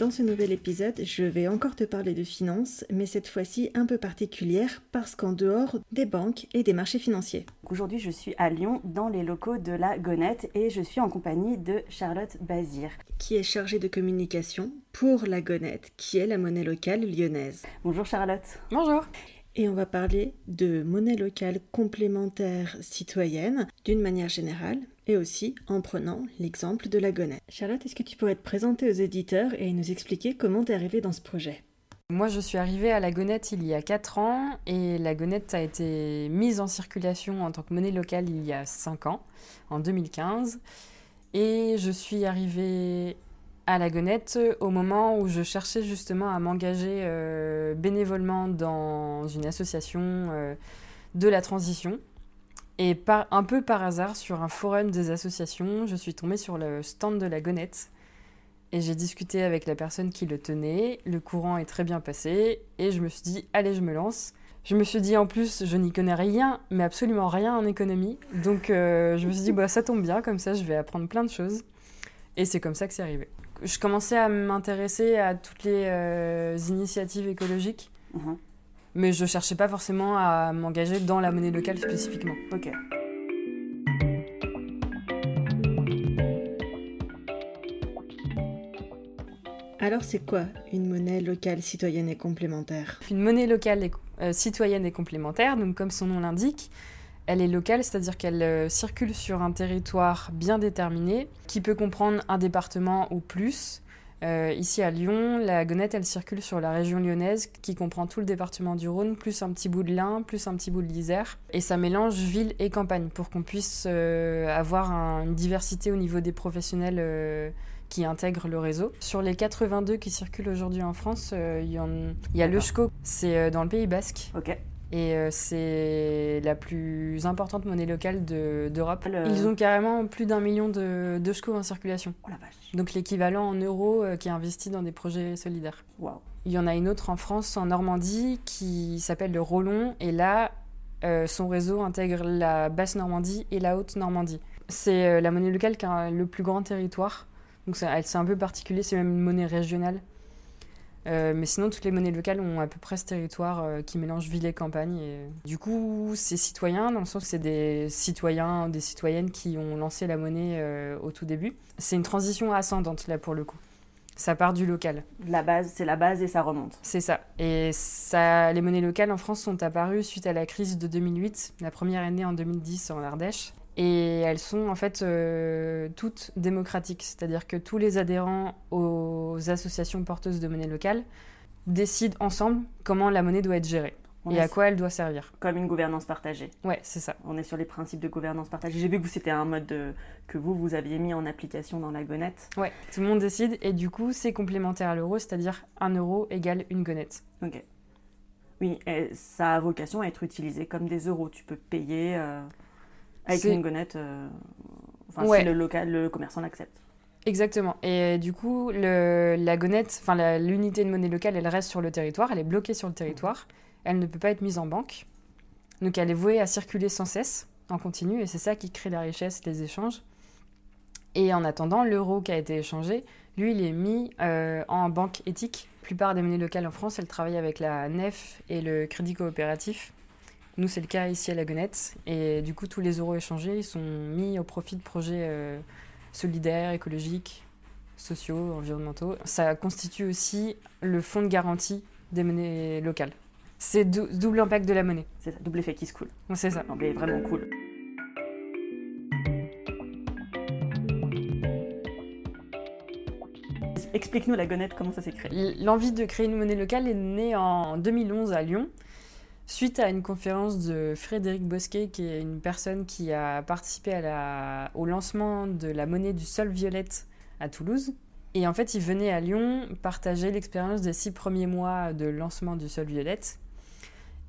Dans ce nouvel épisode, je vais encore te parler de finances, mais cette fois-ci un peu particulière parce qu'en dehors des banques et des marchés financiers. Aujourd'hui, je suis à Lyon dans les locaux de la Gonette et je suis en compagnie de Charlotte Bazir, qui est chargée de communication pour la Gonette, qui est la monnaie locale lyonnaise. Bonjour Charlotte. Bonjour. Et on va parler de monnaie locale complémentaire citoyenne d'une manière générale, et aussi en prenant l'exemple de la Gonette. Charlotte, est-ce que tu pourrais te présenter aux éditeurs et nous expliquer comment tu es arrivée dans ce projet? Moi, je suis arrivée à la Gonette il y a 4 ans et la Gonette a été mise en circulation en tant que monnaie locale il y a 5 ans, en 2015. Et je suis arrivée à la Gonette au moment où je cherchais justement à m'engager euh, bénévolement dans une association euh, de la transition. Et un peu par hasard, sur un forum des associations, je suis tombée sur le stand de la Gonette. Et j'ai discuté avec la personne qui le tenait. Le courant est très bien passé. Et je me suis dit, allez, je me lance. Je me suis dit, en plus, je n'y connais rien, mais absolument rien en économie. Donc euh, je me suis dit, bah, ça tombe bien, comme ça, je vais apprendre plein de choses. Et c'est comme ça que c'est arrivé. Je commençais à m'intéresser à toutes les euh, initiatives écologiques. Mhm. Mais je cherchais pas forcément à m'engager dans la monnaie locale spécifiquement. Ok. Alors c'est quoi une monnaie locale citoyenne et complémentaire? Une monnaie locale euh, citoyenne et complémentaire, donc comme son nom l'indique, elle est locale, c'est-à-dire qu'elle euh, circule sur un territoire bien déterminé, qui peut comprendre un département ou plus, euh, ici à Lyon, la gonette, elle circule sur la région lyonnaise qui comprend tout le département du Rhône, plus un petit bout de l'Ain, plus un petit bout de l'Isère. Et ça mélange ville et campagne pour qu'on puisse euh, avoir une diversité au niveau des professionnels euh, qui intègrent le réseau. Sur les 82 qui circulent aujourd'hui en France, il y, a le SCO, c'est dans le Pays Basque. Ok. Et euh, c'est la plus importante monnaie locale d'Europe. Ils ont carrément plus d'un million de, de en circulation. Oh la vache. Donc l'équivalent en euros euh, qui est investi dans des projets solidaires. Wow. Il y en a une autre en France, en Normandie, qui s'appelle le Rollon. Et là, euh, son réseau intègre la basse Normandie et la haute Normandie. C'est la monnaie locale qui a le plus grand territoire. Donc c'est un peu particulier, c'est même une monnaie régionale. Euh, mais sinon, toutes les monnaies locales ont à peu près ce territoire euh, qui mélange ville et campagne. Et... Du coup, c'est citoyen, dans le sens que c'est des citoyens, des citoyennes qui ont lancé la monnaie euh, au tout début. C'est une transition ascendante, là, pour le coup. Ça part du local. La base, c'est la base et ça remonte. C'est ça. Et ça, les monnaies locales en France sont apparues suite à la crise de 2008, la première année en 2010 en Ardèche. Et elles sont en fait euh, toutes démocratiques, c'est-à-dire que tous les adhérents aux associations porteuses de monnaie locale décident ensemble comment la monnaie doit être gérée et à quoi elle doit servir. Comme une gouvernance partagée. Ouais, c'est ça. On est sur les principes de gouvernance partagée. J'ai vu que c'était un mode que vous, vous aviez mis en application dans la gonette. Ouais, tout le monde décide et du coup, c'est complémentaire à l'euro, c'est-à-dire un euro égale une gonette. Ok. Oui, et ça a vocation à être utilisé comme des euros. Tu peux payer. Euh, avec une gonette, euh, enfin, si le, local, le commerçant l'accepte. Exactement. Et du coup, le, la gonette, enfin l'unité de monnaie locale, elle reste sur le territoire, elle est bloquée sur le territoire, elle ne peut pas être mise en banque. Donc elle est vouée à circuler sans cesse, en continu, et c'est ça qui crée la richesse, les échanges. Et en attendant, l'euro qui a été échangé, lui, il est mis euh, en banque éthique. La plupart des monnaies locales en France, elles travaillent avec la NEF et le Crédit Coopératif. Nous, c'est le cas ici à la Gonette. Et du coup, tous les euros échangés ils sont mis au profit de projets euh, solidaires, écologiques, sociaux, environnementaux. Ça constitue aussi le fonds de garantie des monnaies locales. C'est double impact de la monnaie. C'est ça, double effet qui se coule. C'est ça. est vraiment cool. Explique-nous la gonette, comment ça s'est créé? L'envie de créer une monnaie locale est née en 2011 à Lyon suite à une conférence de Frédéric Bosquet, qui est une personne qui a participé au lancement de la monnaie du sol violette à Toulouse. Et en fait, il venait à Lyon partager l'expérience des six premiers mois de lancement du Sol Violette.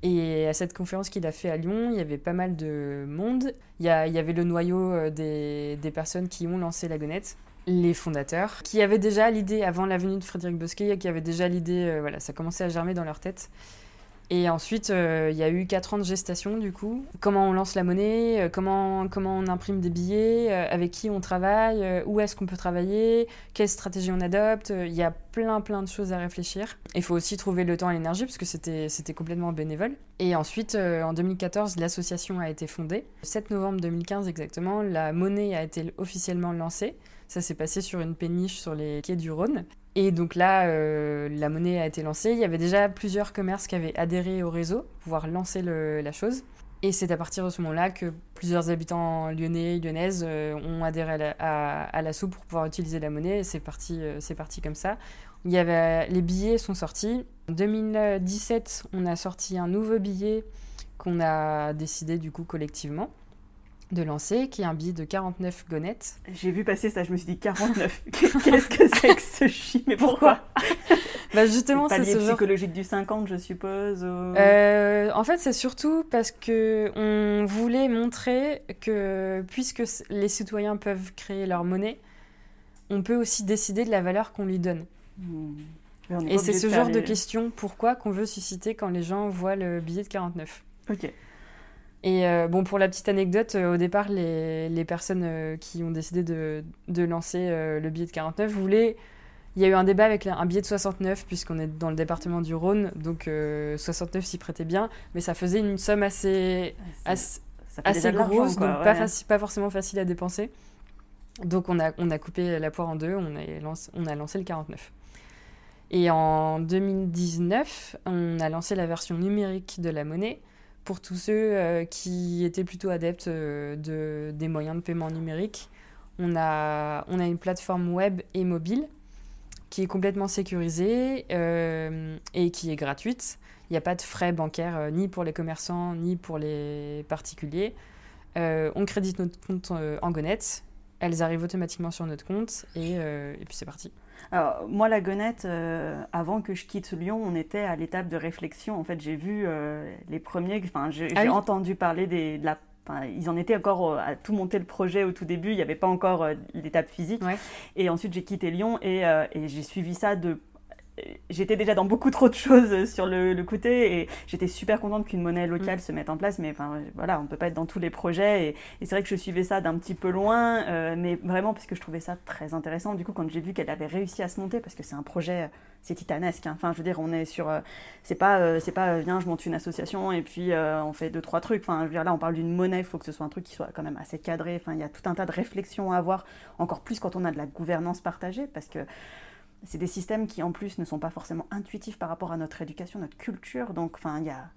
Et à cette conférence qu'il a fait à Lyon, il y avait pas mal de monde. Il y, avait le noyau euh, des, des, personnes qui ont lancé la gonette, les fondateurs, qui avaient déjà l'idée, avant la venue de Frédéric Bosquet, qui avaient déjà l'idée, euh, voilà, ça commençait à germer dans leur tête. Et ensuite, euh, il y a eu 4 ans de gestation, du coup. Comment on lance la monnaie, euh, comment, comment on imprime des billets, euh, avec qui on travaille, où est-ce qu'on peut travailler, quelle stratégie on adopte. Il y a plein, plein de choses à réfléchir. Il faut aussi trouver le temps et l'énergie, parce que c'était, c'était complètement bénévole. Et ensuite, en 2014, l'association a été fondée. Le 7 novembre 2015 exactement, la monnaie a été officiellement lancée. Ça s'est passé sur une péniche sur les quais du Rhône. Et donc là, euh, la monnaie a été lancée. Il y avait déjà plusieurs commerces qui avaient adhéré au réseau pour pouvoir lancer la chose. Et c'est à partir de ce moment-là que plusieurs habitants lyonnais lyonnaises euh, ont adhéré à, la, soupe pour pouvoir utiliser la monnaie. C'est parti, euh, c'est parti comme ça. Il y avait, les billets sont sortis. En 2017, on a sorti un nouveau billet qu'on a décidé du coup collectivement de lancer, qui est un billet de 49 gonettes. J'ai vu passer ça, je me suis dit 49. Qu'est-ce que c'est que ce chiffre Mais pourquoi? Bah Justement, c'est ce psychologique du 50, je suppose. Euh, en fait, c'est surtout parce que on voulait montrer que puisque les citoyens peuvent créer leur monnaie, on peut aussi décider de la valeur qu'on lui donne. Hmm. Et c'est ce genre de questions, pourquoi qu'on veut susciter quand les gens voient le billet de 49. Ok. Et euh, bon, pour la petite anecdote, euh, au départ, les, les personnes euh, qui ont décidé de, de lancer le billet de 49 voulaient. Il y a eu un débat avec un billet de 69, puisqu'on est dans le département du Rhône, donc 69 s'y prêtait bien, mais ça faisait une somme assez, assez, assez grosse, donc pas, pas, forcément facile à dépenser. Donc on a, on a coupé la poire en deux, on a, lancé, on a lancé le 49. Et en 2019, on a lancé la version numérique de la monnaie pour tous ceux euh, qui étaient plutôt adeptes euh, de, des moyens de paiement numériques, on a, on a une plateforme web et mobile qui est complètement sécurisée euh, et qui est gratuite. Il n'y a pas de frais bancaires ni pour les commerçants ni pour les particuliers. on crédite notre compte en Gonette, elles arrivent automatiquement sur notre compte et, et puis c'est parti. Alors, moi, la gonette, euh, avant que je quitte Lyon, on était à l'étape de réflexion. En fait, j'ai vu euh, les premiers, enfin, j'ai ah entendu parler des, de la Enfin, ils en étaient encore à tout monter le projet au tout début, il n'y avait pas encore euh, l'étape physique. Et ensuite, j'ai quitté Lyon et, et j'ai suivi ça de j'étais déjà dans beaucoup trop de choses sur le, côté et j'étais super contente qu'une monnaie locale mm. se mette en place mais enfin voilà on peut pas être dans tous les projets et, c'est vrai que je suivais ça d'un petit peu loin euh, mais vraiment parce que je trouvais ça très intéressant du coup quand j'ai vu qu'elle avait réussi à se monter parce que c'est un projet c'est titanesque hein. enfin je veux dire on est sur euh, c'est pas euh, c'est pas viens je monte une association et puis on fait deux trois trucs enfin je veux dire là on parle d'une monnaie il faut que ce soit un truc qui soit quand même assez cadré enfin il y a tout un tas de réflexions à avoir encore plus quand on a de la gouvernance partagée parce que c'est des systèmes qui en plus ne sont pas forcément intuitifs par rapport à notre éducation, notre culture. Donc, enfin, il y a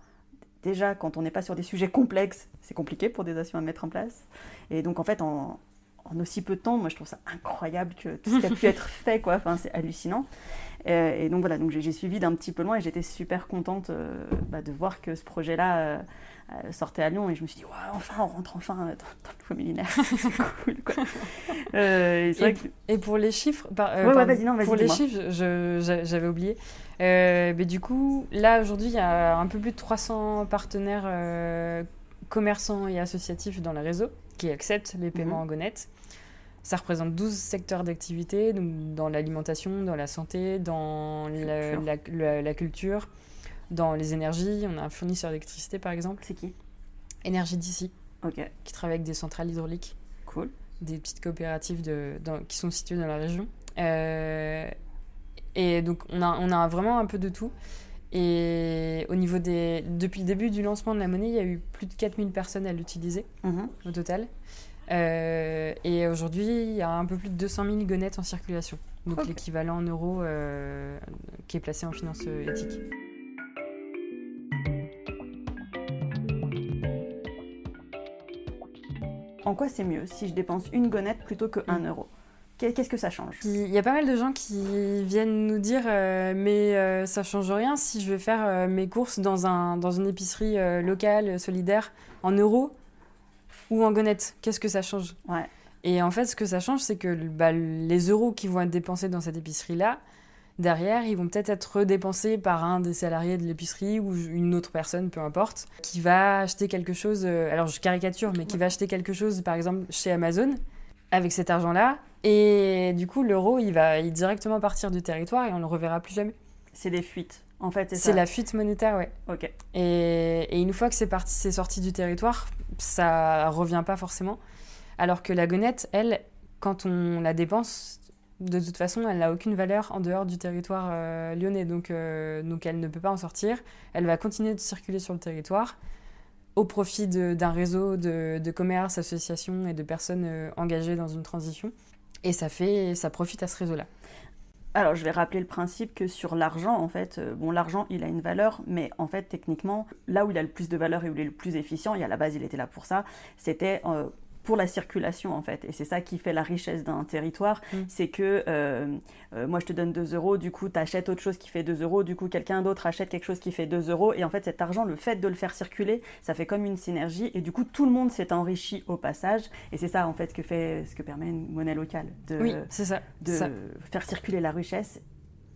déjà quand on n'est pas sur des sujets complexes, c'est compliqué pour des actions à mettre en place. Et donc, en fait, en, aussi peu de temps, moi, je trouve ça incroyable que tout ce qui a pu être fait, quoi. Enfin, c'est hallucinant. Euh, et donc voilà, donc j'ai suivi d'un petit peu loin et j'étais super contente euh, bah, de voir que ce projet-là. Euh, sortait à Lyon et je me suis dit, enfin, on rentre enfin dans, le nouveau millénaire. c'est cool, quoi. Euh, et, pour les chiffres, euh, non, vas pour les chiffres, j'avais oublié. mais du coup, là, aujourd'hui, il y a un peu plus de 300 partenaires commerçants et associatifs dans le réseau qui acceptent les paiements mhm. en. Ça représente 12 secteurs d'activité, dans l'alimentation, dans la santé, dans la, culture dans les énergies, on a un fournisseur d'électricité par exemple. C'est qui? Énergie d'ici. Ok. Qui travaille avec des centrales hydrauliques. Cool. Des petites coopératives de, qui sont situées dans la région. Euh, et donc on a, on a vraiment un peu de tout. Et au niveau des. Depuis le début du lancement de la monnaie, il y a eu plus de 4000 personnes à l'utiliser mhm. au total. Euh, et aujourd'hui, il y a un peu plus de 200 000 gonettes en circulation. Donc l'équivalent en euros euh, qui est placé en finance éthique. en quoi c'est mieux si je dépense une gonette plutôt que 1 mm. euro? Qu'est-ce que ça change? Il y a pas mal de gens qui viennent nous dire euh, mais euh, ça change rien si je vais faire euh, mes courses dans, un, dans une épicerie locale, solidaire, en euros ou en gonette. Qu'est-ce que ça change ouais. Et en fait, ce que ça change, c'est que bah, les euros qui vont être dépensés dans cette épicerie-là, derrière, ils vont peut-être être dépensés par un des salariés de l'épicerie ou une autre personne, peu importe, qui va acheter quelque chose, euh, alors je caricature, mais qui va acheter quelque chose, par exemple, chez Amazon, avec cet argent-là. Et du coup, l'euro, il va directement partir du territoire et on ne le reverra plus jamais. C'est des fuites. En fait, c'est la fuite monétaire, ouais. Ok. Et, une fois que c'est parti, c'est sorti du territoire, ça revient pas forcément. Alors que la gonette, elle, quand on la dépense, de toute façon, elle n'a aucune valeur en dehors du territoire euh, lyonnais. Donc, euh, donc, elle ne peut pas en sortir. Elle va continuer de circuler sur le territoire au profit d'un réseau de, de, commerce, associations et de personnes euh, engagées dans une transition. Et ça, fait, ça profite à ce réseau-là. Alors, je vais rappeler le principe que sur l'argent, en fait, bon, l'argent, il a une valeur, mais en fait, techniquement, là où il a le plus de valeur et où il est le plus efficient, et à la base, il était là pour ça, c'était pour la circulation en fait. Et c'est ça qui fait la richesse d'un territoire. Mm. C'est que euh, euh, moi je te donne 2 euros, du coup tu achètes autre chose qui fait 2 euros, du coup quelqu'un d'autre achète quelque chose qui fait 2 euros. Et en fait cet argent, le fait de le faire circuler, ça fait comme une synergie. Et du coup tout le monde s'est enrichi au passage. Et c'est ça en fait que fait, ce que permet une monnaie locale. De, oui, ça. De faire circuler la richesse.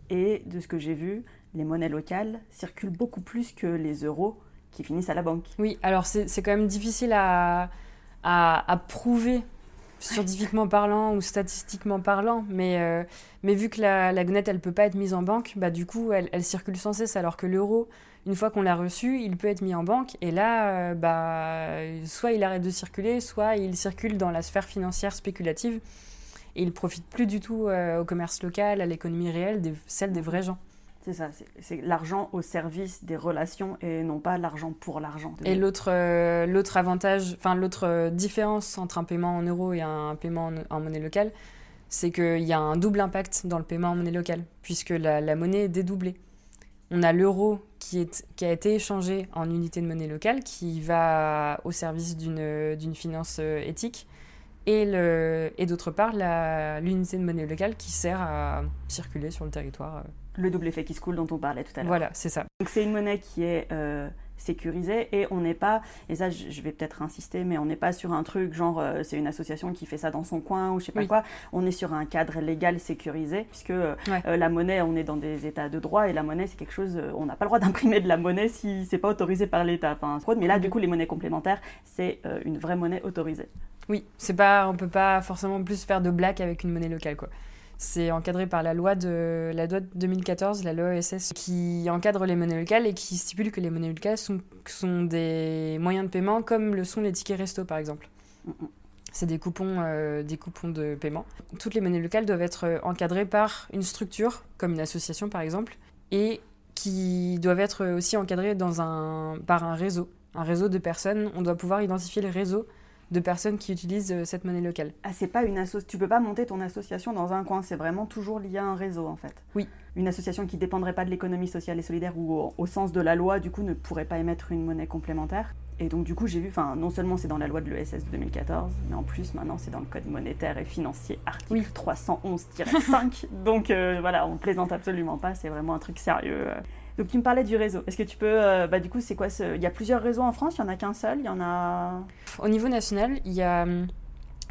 Et de ce que j'ai vu, les monnaies locales circulent beaucoup plus que les euros qui finissent à la banque. Oui, alors c'est quand même difficile à à, prouver scientifiquement parlant ou statistiquement parlant, mais, euh, mais vu que la, la gonette, elle peut pas être mise en banque, bah, du coup, elle, circule sans cesse, alors que l'euro, une fois qu'on l'a reçu, il peut être mis en banque, et là, euh, bah, soit il arrête de circuler, soit il circule dans la sphère financière spéculative, et il profite plus du tout euh, au commerce local, à l'économie réelle, celle des vrais gens. C'est ça, c'est l'argent au service des relations et non pas l'argent pour l'argent. Et l'autre euh, avantage, enfin l'autre euh, différence entre un paiement en euros et un paiement en, monnaie locale, c'est qu'il y a un double impact dans le paiement en monnaie locale, puisque la, monnaie est dédoublée. On a l'euro qui, qui a été échangé en unité de monnaie locale, qui va au service d'une finance euh, éthique, et, et d'autre part l'unité de monnaie locale qui sert à circuler sur le territoire le double effet qui se coule dont on parlait tout à l'heure. Voilà, c'est ça. Donc c'est une monnaie qui est euh, sécurisée et on n'est pas, et ça je vais peut-être insister, mais on n'est pas sur un truc genre euh, c'est une association qui fait ça dans son coin ou je sais pas quoi. On est sur un cadre légal sécurisé puisque euh, la monnaie, on est dans des états de droit et la monnaie c'est quelque chose, on n'a pas le droit d'imprimer de la monnaie si c'est pas autorisé par l'État. Enfin, mais là du coup les monnaies complémentaires c'est une vraie monnaie autorisée. Oui, c'est pas, on peut pas forcément plus faire de black avec une monnaie locale quoi. C'est encadré par la loi de la loi de 2014, la loi ESS, qui encadre les monnaies locales et qui stipule que les monnaies locales sont, sont des moyens de paiement comme le sont les tickets resto par exemple. C'est des coupons, euh, des coupons de paiement. Toutes les monnaies locales doivent être euh, encadrées par une structure, comme une association par exemple, et qui doivent être aussi encadrées dans un, par un réseau. Un réseau de personnes. On doit pouvoir identifier le réseau de personnes qui utilisent euh, cette monnaie locale. Ah, c'est pas une asso tu peux pas monter ton association dans un coin, c'est vraiment toujours lié à un réseau en fait. Oui. Une association qui dépendrait pas de l'économie sociale et solidaire ou au, sens de la loi, du coup, ne pourrait pas émettre une monnaie complémentaire. Et donc du coup, j'ai vu, enfin, non seulement c'est dans la loi de l'ESS de 2014, mais en plus maintenant c'est dans le code monétaire et financier article 311-5. donc euh, voilà, on plaisante absolument pas, c'est vraiment un truc sérieux. Euh. Donc tu me parlais du réseau. Est-ce que tu peux, euh, bah, du coup, c'est quoi. Il y a plusieurs réseaux en France, il y en a qu'un seul, il y en a... Au niveau national, il y a hum,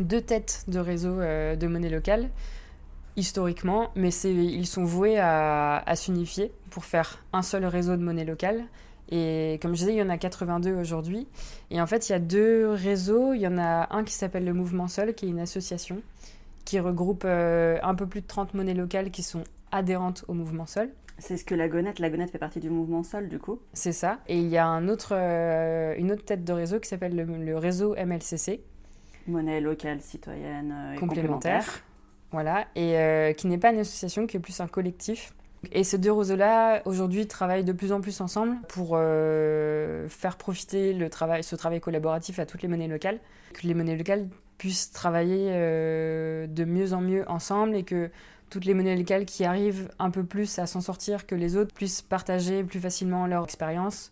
deux têtes de réseau euh, de monnaie locale, historiquement, mais ils sont voués à, s'unifier pour faire un seul réseau de monnaie locale. Et comme je disais, il y en a 82 aujourd'hui. Et en fait, il y a deux réseaux. Il y en a un qui s'appelle le Mouvement Seul, qui est une association qui regroupe euh, un peu plus de 30 monnaies locales qui sont adhérentes au Mouvement Seul. C'est ce que la Gonette, la Gonette fait partie du mouvement Sol du coup C'est ça. Et il y a un autre, euh, une autre tête de réseau qui s'appelle le, réseau MLCC. Monnaie locale, citoyenne euh, et complémentaire. Voilà, et euh, qui n'est pas une association, qui est plus un collectif. Et ces deux réseaux-là, aujourd'hui, travaillent de plus en plus ensemble pour faire profiter le travail, ce travail collaboratif à toutes les monnaies locales, que les monnaies locales puissent travailler de mieux en mieux ensemble et que toutes les monnaies locales qui arrivent un peu plus à s'en sortir que les autres puissent partager plus facilement leur expérience,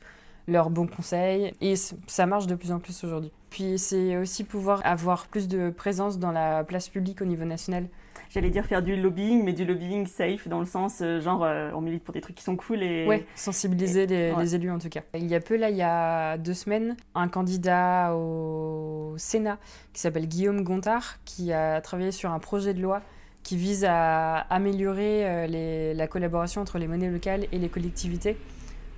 leurs bons conseils. Et ça marche de plus en plus aujourd'hui. puis c'est aussi pouvoir avoir plus de présence dans la place publique au niveau national. J'allais dire faire du lobbying, mais du lobbying safe dans le sens euh, genre euh, on milite pour des trucs qui sont cool et. Ouais, sensibiliser les, élus en tout cas. Il y a peu, là, il y a deux semaines, un candidat au Sénat qui s'appelle Guillaume Gontard qui a travaillé sur un projet de loi qui vise à améliorer les, la collaboration entre les monnaies locales et les collectivités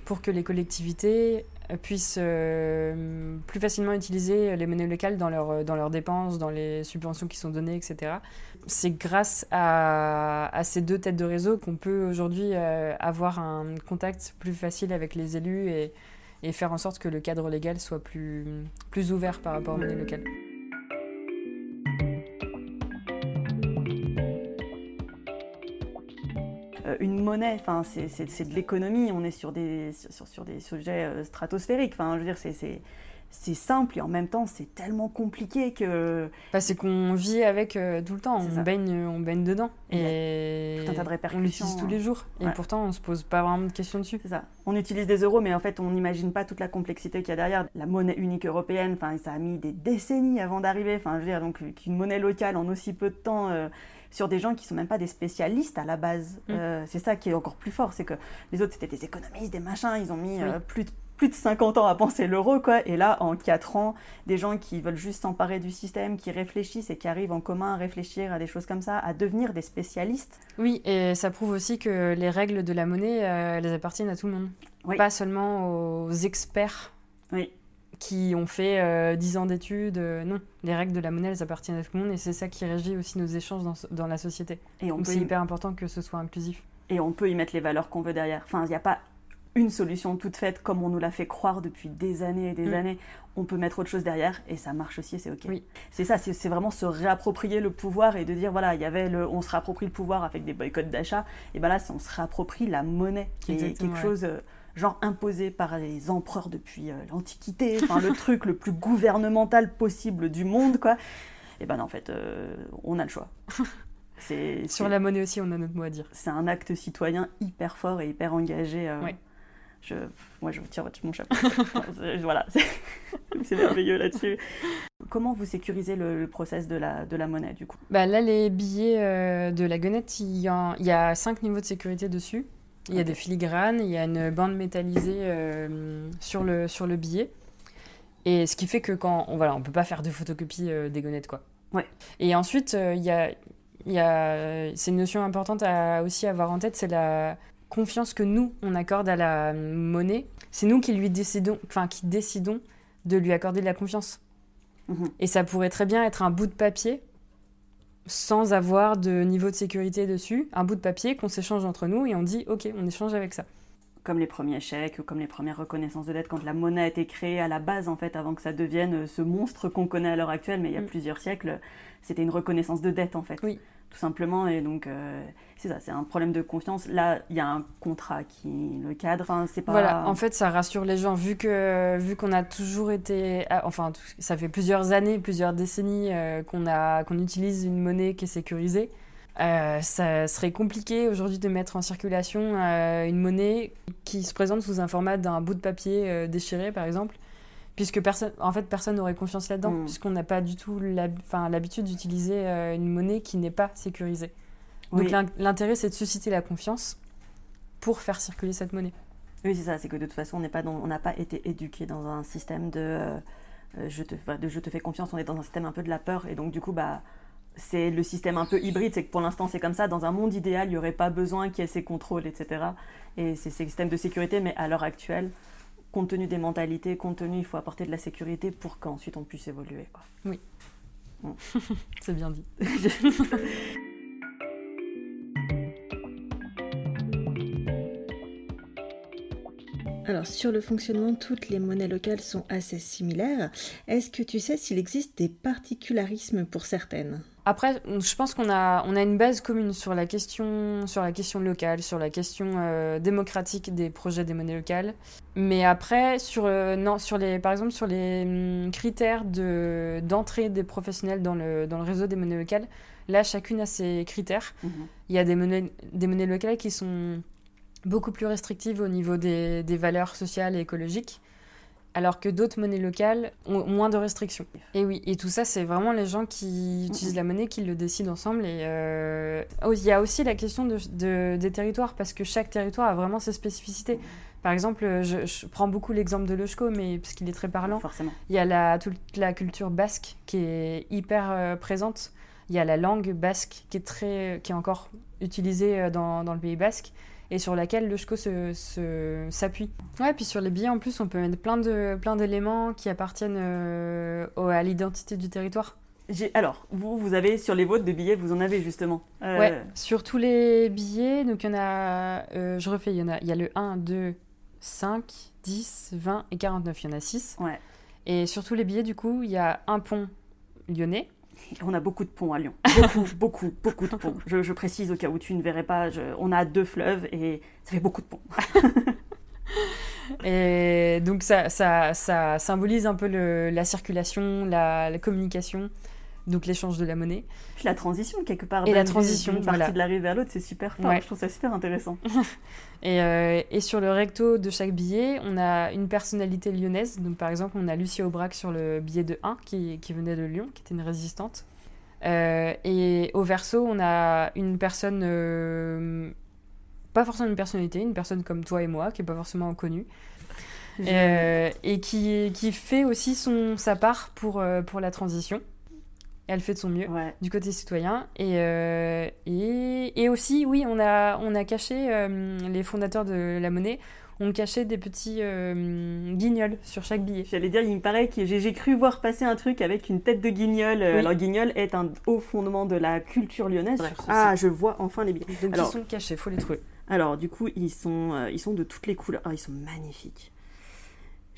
pour que les collectivités puissent euh, plus facilement utiliser les monnaies locales dans, leur, dans leurs dépenses, dans les subventions qui sont données, etc. C'est grâce à, ces deux têtes de réseau qu'on peut aujourd'hui euh, avoir un contact plus facile avec les élus et, et, faire en sorte que le cadre légal soit plus, plus ouvert par rapport aux monnaies locales. Une monnaie, enfin, c'est de l'économie, on est sur des, sur, sur des sujets euh, stratosphériques. Enfin, je veux dire, c'est c'est simple et en même temps c'est tellement compliqué que. Bah, c'est qu'on vit avec euh, tout le temps, on baigne, on baigne dedans. Et, tout un tas de répercussions. On l'utilise tous les jours. Et pourtant on se pose pas vraiment de questions dessus. C'est ça. On utilise des euros, mais en fait on n'imagine pas toute la complexité qu'il y a derrière. La monnaie unique européenne, enfin, ça a mis des décennies avant d'arriver. Enfin, je veux dire, donc qu'une monnaie locale en aussi peu de temps sur des gens qui sont même pas des spécialistes à la base. Mm. Euh, c'est ça qui est encore plus fort, c'est que les autres c'était des économistes, des machins, ils ont mis euh, plus de plus de 50 ans à penser l'euro, quoi. Et là, en 4 ans, des gens qui veulent juste s'emparer du système, qui réfléchissent et qui arrivent en commun à réfléchir à des choses comme ça, à devenir des spécialistes. Oui, et ça prouve aussi que les règles de la monnaie, euh, elles appartiennent à tout le monde. Pas seulement aux experts. Oui qui ont fait 10 euh, ans d'études. Euh, non, les règles de la monnaie, elles appartiennent à tout le monde et c'est ça qui régit aussi nos échanges dans, dans la société. Et Donc c'est hyper important que ce soit inclusif. Et on peut y mettre les valeurs qu'on veut derrière. Enfin, il n'y a pas une solution toute faite comme on nous l'a fait croire depuis des années et des mm. années. On peut mettre autre chose derrière et ça marche aussi, c'est ok. Oui. C'est ça, c'est vraiment se réapproprier le pouvoir et de dire voilà, il y avait le, on se réapproprie le pouvoir avec des boycotts d'achat. Et ben là, on se réapproprie la monnaie, qui est quelque chose. Euh, genre imposé par les empereurs depuis euh, l'Antiquité, enfin le truc le plus gouvernemental possible du monde, quoi. Et ben en fait, euh, on a le choix. C'est, Sur la monnaie aussi, on a notre mot à dire. C'est un acte citoyen hyper fort et hyper engagé. Euh, je, moi, je vous tire mon chapeau. voilà, c'est merveilleux là-dessus. Comment vous sécurisez le, process de la, de la monnaie, du coup? Bah Là, les billets de la il y, il y a cinq niveaux de sécurité dessus. Il y a des filigranes, il y a une bande métallisée euh, sur, le, sur le billet. Et ce qui fait que quand on voilà, on peut pas faire de photocopie euh, quoi. Ouais. Et ensuite euh, il y a y a c'est une notion importante à aussi avoir en tête, c'est la confiance que nous on accorde à la monnaie. C'est nous qui lui décidons enfin qui décidons de lui accorder de la confiance. Mhm. Et ça pourrait très bien être un bout de papier sans avoir de niveau de sécurité dessus, un bout de papier qu'on s'échange entre nous et on dit ok, on échange avec ça. Comme les premiers chèques ou comme les premières reconnaissances de dette, quand la monnaie a été créée à la base, en fait, avant que ça devienne ce monstre qu'on connaît à l'heure actuelle, mais il y a mm. plusieurs siècles, c'était une reconnaissance de dette, en fait. Oui tout simplement. Et donc, euh, c'est ça, c'est un problème de confiance. Là, il y a un contrat qui le cadre. Enfin, c'est pas... Voilà, en fait, ça rassure les gens, vu que vu qu'on a toujours été... Ah, enfin, ça fait plusieurs années, plusieurs décennies euh, qu'on a utilise une monnaie qui est sécurisée. Euh, ça serait compliqué aujourd'hui de mettre en circulation une monnaie qui se présente sous un format d'un bout de papier déchiré, par exemple puisque personne, en fait, personne n'aurait confiance là-dedans, mm. puisqu'on n'a pas du tout l'habitude d'utiliser euh, une monnaie qui n'est pas sécurisée. Donc l'intérêt, c'est de susciter la confiance pour faire circuler cette monnaie. Oui, c'est ça, c'est que de toute façon, on n'a pas, pas été éduqué dans un système de, euh, euh, je te, de je te fais confiance, on est dans un système un peu de la peur, et donc du coup, bah, c'est le système un peu hybride, c'est que pour l'instant c'est comme ça, dans un monde idéal, il n'y aurait pas besoin qu'il y ait ces contrôles, etc. Et c'est ces systèmes de sécurité, mais à l'heure actuelle, compte tenu des mentalités, compte tenu, il faut apporter de la sécurité pour qu'ensuite on puisse évoluer. Quoi. Oui. C'est bien dit. Alors sur le fonctionnement, toutes les monnaies locales sont assez similaires. Est-ce que tu sais s'il existe des particularismes pour certaines? Après, je pense qu'on a, on a une base commune sur la question, sur la question locale, sur la question euh, démocratique des projets des monnaies locales. Mais après, sur, euh, non, sur les, par exemple, sur les hum, critères de, d'entrée des professionnels dans le, dans le réseau des monnaies locales, là, chacune a ses critères. Mhm. Il y a des monnaies, des monnaies locales qui sont beaucoup plus restrictives au niveau des, des valeurs sociales et écologiques. Alors que d'autres monnaies locales ont moins de restrictions. Et oui, et tout ça, c'est vraiment les gens qui utilisent la monnaie qui le décident ensemble. Et euh, oh, il y a aussi la question de, des territoires, parce que chaque territoire a vraiment ses spécificités. Par exemple, je, prends beaucoup l'exemple de Lochko, mais parce qu'il est très parlant. Forcément. Il y a la, toute la culture basque qui est hyper euh, présente. Il y a la langue basque qui est, très, qui est encore utilisée euh, dans, dans le Pays basque et sur laquelle le SCHCO s'appuie. Se, ouais, puis sur les billets, en plus, on peut mettre plein de plein d'éléments qui appartiennent euh, à l'identité du territoire. Alors, vous, vous avez sur les vôtres des billets, vous en avez justement. Euh... Ouais, sur tous les billets, donc il y en a, euh, je refais, il y en a, il y a le 1, 2, 5, 10, 20 et 49, il y en a 6. Ouais. Et sur tous les billets, du coup, il y a un pont lyonnais, on a beaucoup de ponts à Lyon. Beaucoup, beaucoup, beaucoup de ponts. Je, précise au cas où tu ne verrais pas, on a deux fleuves et ça fait beaucoup de ponts. et donc ça, ça, ça, symbolise un peu la circulation, la, communication, donc l'échange de la monnaie. Puis la transition quelque part. Et la transition, d'une partie de la rive vers l'autre, c'est super fort. Je trouve ça super intéressant. et, euh, et, sur le recto de chaque billet, on a une personnalité lyonnaise. Donc par exemple, on a Lucie Aubrac sur le billet de 1 qui, qui venait de Lyon, qui était une résistante. Euh, et au verso, on a une personne, euh, pas forcément une personnalité, une personne comme toi et moi, qui n'est pas forcément connue. et qui, qui fait aussi son, sa part pour, pour la transition elle fait de son mieux du côté citoyen. Et, euh, et, et, aussi, oui, on a, on a caché, euh, les fondateurs de la monnaie ont caché des petits euh, guignols sur chaque billet. J'allais dire, il me paraît que j'ai cru voir passer un truc avec une tête de guignol. Alors, guignol est un haut fondement de la culture lyonnaise. ah, je vois enfin les billets. Donc, ils sont cachés, faut les trouver. Alors, du coup, ils sont, ils sont de toutes les couleurs. Ah, ils sont magnifiques.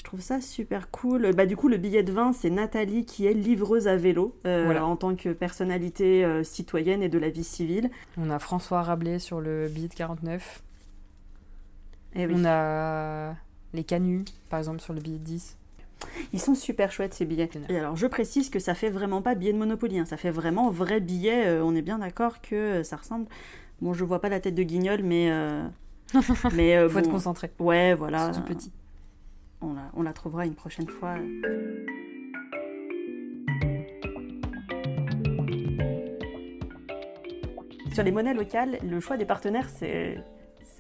Je trouve ça super cool. Bah, du coup, le billet de vin, c'est Nathalie qui est livreuse à vélo euh, en tant que personnalité euh, citoyenne et de la vie civile. On a François Rabelais sur le billet de 49. Et eh On a les canuts, par exemple, sur le billet de 10. Ils sont super chouettes ces billets. Et alors je précise que ça fait vraiment pas billet de Monopoly, hein. ça fait vraiment vrai billet. Euh, on est bien d'accord que ça ressemble. Bon, je vois pas la tête de Guignol, mais. mais Faut être concentré. Ouais, voilà. C'est petit on la, trouvera une prochaine fois. Sur les monnaies locales, le choix des partenaires, c'est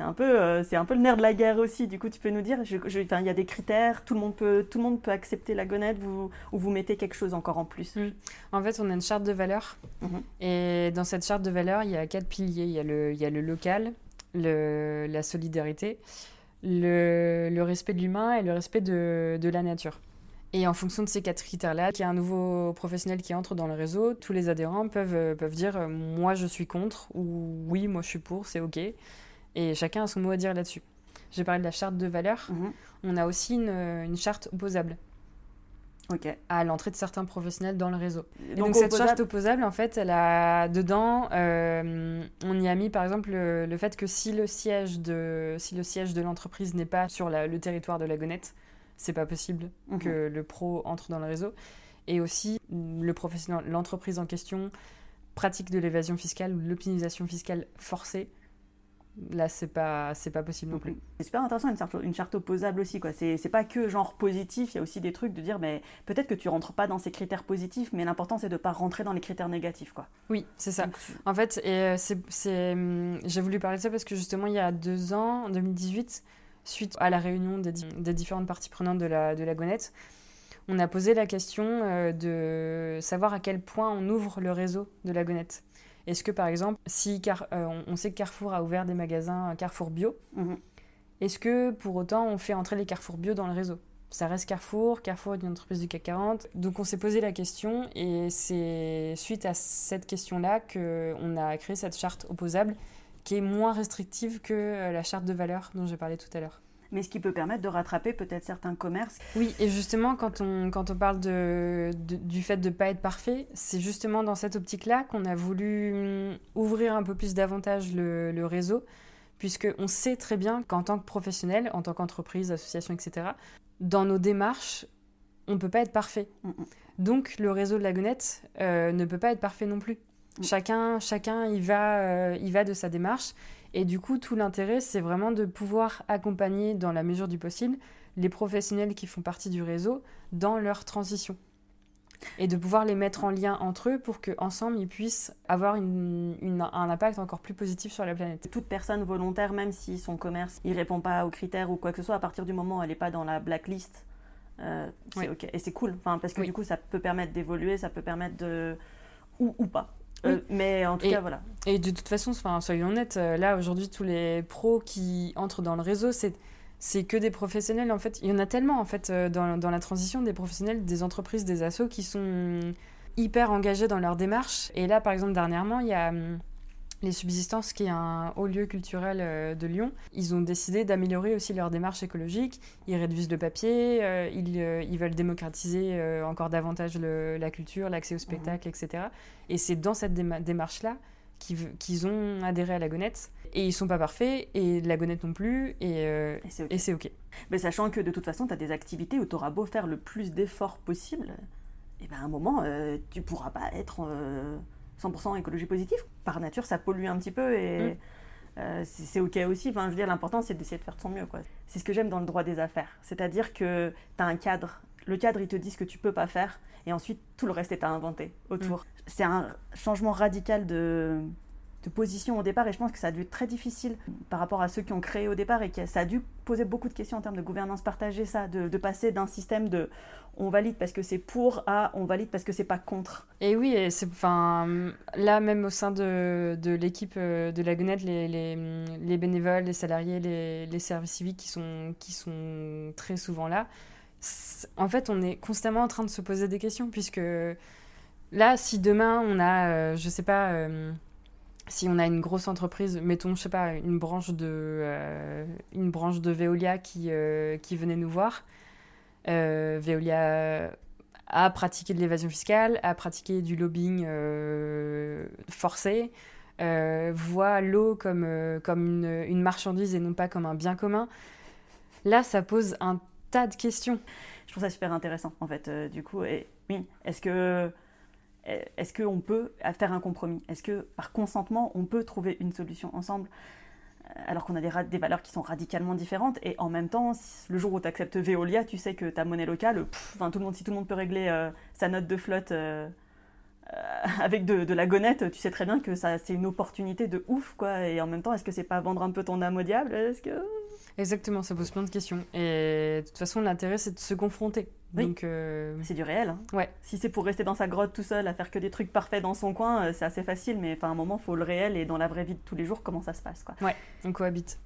c'est un peu euh, c'est un peu le nerf de la guerre aussi. Du coup, tu peux nous dire, il y a des critères, tout le monde peut tout le monde peut accepter la gonette, vous, ou vous mettez quelque chose encore en plus? Mm. En fait, on a une charte de valeurs, mhm. et dans cette charte de valeurs, il y a quatre piliers. Il y a le il y a le local, le, la solidarité, le, respect de l'humain et le respect de, la nature. Et en fonction de ces quatre critères-là, qu'il y a un nouveau professionnel qui entre dans le réseau, tous les adhérents peuvent, euh, peuvent dire euh, moi je suis contre ou oui moi je suis pour, c'est ok. Et chacun a son mot à dire là-dessus. J'ai parlé de la charte de valeurs. Mhm. On a aussi une charte opposable à l'entrée de certains professionnels dans le réseau. donc, cette charte opposable, en fait, elle a dedans, euh, on y a mis par exemple le, fait que si le siège de si le siège de l'entreprise n'est pas sur le territoire de la Gonette, c'est pas possible mhm. que le pro entre dans le réseau. Et aussi le professionnel, l'entreprise en question pratique de l'évasion fiscale ou l'optimisation fiscale forcée là c'est pas c'est pas possible non plus. C'est super intéressant une charte, une charte opposable aussi quoi. C'est pas que genre positif il y a aussi des trucs de dire mais peut-être que tu rentres pas dans ces critères positifs mais l'important c'est de pas rentrer dans les critères négatifs quoi. Oui c'est ça. En fait et euh, c'est hum, j'ai voulu parler de ça parce que justement il y a deux ans en 2018 suite à la réunion des, des différentes parties prenantes de la de la gonette on a posé la question euh, de savoir à quel point on ouvre le réseau de la gonette est-ce que par exemple, si car, euh, on sait que Carrefour a ouvert des magasins Carrefour Bio, mhm. est-ce que pour autant on fait entrer les Carrefour Bio dans le réseau? Ça reste Carrefour, Carrefour est une entreprise du CAC 40. Donc on s'est posé la question et c'est suite à cette question-là qu'on a créé cette charte opposable qui est moins restrictive que euh, la charte de valeur dont j'ai parlé tout à l'heure mais ce qui peut permettre de rattraper peut-être certains commerces. Oui, et justement, quand on, quand on parle de, du fait de ne pas être parfait, c'est justement dans cette optique-là qu'on a voulu hum, ouvrir un peu plus davantage le, le réseau, puisqu'on sait très bien qu'en tant que professionnel, en tant qu'entreprise, association, etc., dans nos démarches, on ne peut pas être parfait. Mm, mm. Donc le réseau de la Gonette euh, ne peut pas être parfait non plus. Mm. Chacun, chacun y, va, euh, y va de sa démarche. Et du coup, tout l'intérêt, c'est vraiment de pouvoir accompagner, dans la mesure du possible, les professionnels qui font partie du réseau dans leur transition et de pouvoir les mettre en lien entre eux pour qu'ensemble ils puissent avoir un impact encore plus positif sur la planète. Toute personne volontaire, même si son commerce ne répond pas aux critères ou quoi que ce soit, à partir du moment où elle n'est pas dans la blacklist, euh, c'est ok. Et c'est cool, parce que du coup ça peut permettre d'évoluer, ça peut permettre de... ou, ou pas. Euh, mais en tout cas, voilà. Et de toute façon, soyons honnêtes, euh, là aujourd'hui, tous les pros qui entrent dans le réseau, c'est c'est que des professionnels. En fait, il y en a tellement en fait euh, dans, dans la transition des professionnels, des entreprises, des assos qui sont hyper engagés dans leur démarche. Et là, par exemple, dernièrement, il y a hum, les Subsistances, qui est un haut lieu culturel euh, de Lyon, ils ont décidé d'améliorer aussi leur démarche écologique. Ils réduisent le papier, euh, ils, ils, veulent démocratiser encore davantage la culture, l'accès au spectacle, mmh. etc. Et c'est dans cette démarche-là qu'ils ont adhéré à la gonette. Et ils sont pas parfaits, et la gonette non plus, et, euh, et c'est ok. Mais sachant que de toute façon, tu as des activités où tu auras beau faire le plus d'efforts possible, et ben à un moment, euh, tu pourras pas être 100% euh, écologie positive. Par nature, ça pollue un petit peu, et mm. c'est ok aussi. Enfin, je veux dire, l'important, c'est d'essayer de faire de son mieux. C'est ce que j'aime dans le droit des affaires. C'est-à-dire que tu as un cadre. Le cadre, il te dit ce que tu peux pas faire, et ensuite, tout le reste est à inventer autour. Mm. C'est un changement radical de, de position au départ et je pense que ça a dû être très difficile par rapport à ceux qui ont créé au départ et que ça a dû poser beaucoup de questions en termes de gouvernance partagée, ça, de, passer d'un système de on valide parce que c'est pour à on valide parce que c'est pas contre. Et oui, et enfin, là même au sein de, de l'équipe euh, de la Gonette, les, les, les, bénévoles, les salariés, les, les, services civiques qui sont, qui sont très souvent là, en fait on est constamment en train de se poser des questions puisque là si demain on a, euh, je sais pas... Euh, si on a une grosse entreprise, mettons, je sais pas, une branche de, euh, une branche de Veolia qui, euh, qui venait nous voir, euh, Veolia a pratiqué de l'évasion fiscale, a pratiqué du lobbying forcé, voit l'eau comme, comme une, une, marchandise et non pas comme un bien commun. Là, ça pose un tas de questions. Je trouve ça super intéressant, en fait, du coup. Et oui, est-ce que est-ce qu'on peut faire un compromis? Est-ce que par consentement, on peut trouver une solution ensemble? Euh, alors qu'on a des, valeurs qui sont radicalement différentes et en même temps, le jour où tu acceptes Veolia, tu sais que ta monnaie locale, tout le monde, si tout le monde peut régler euh, sa note de flotte euh, avec de, la gonette, tu sais très bien que ça c'est une opportunité de ouf quoi. Et en même temps, est-ce que c'est pas vendre un peu ton âme au diable? Est-ce que Exactement, ça pose plein de questions. Et de toute façon, l'intérêt, c'est de se confronter. Donc, euh, C'est du réel. Hein. Ouais. Si c'est pour rester dans sa grotte tout seul, à faire que des trucs parfaits dans son coin, euh, c'est assez facile, mais à un moment, il faut le réel et dans la vraie vie de tous les jours, comment ça se passe. Quoi. Ouais, on cohabite.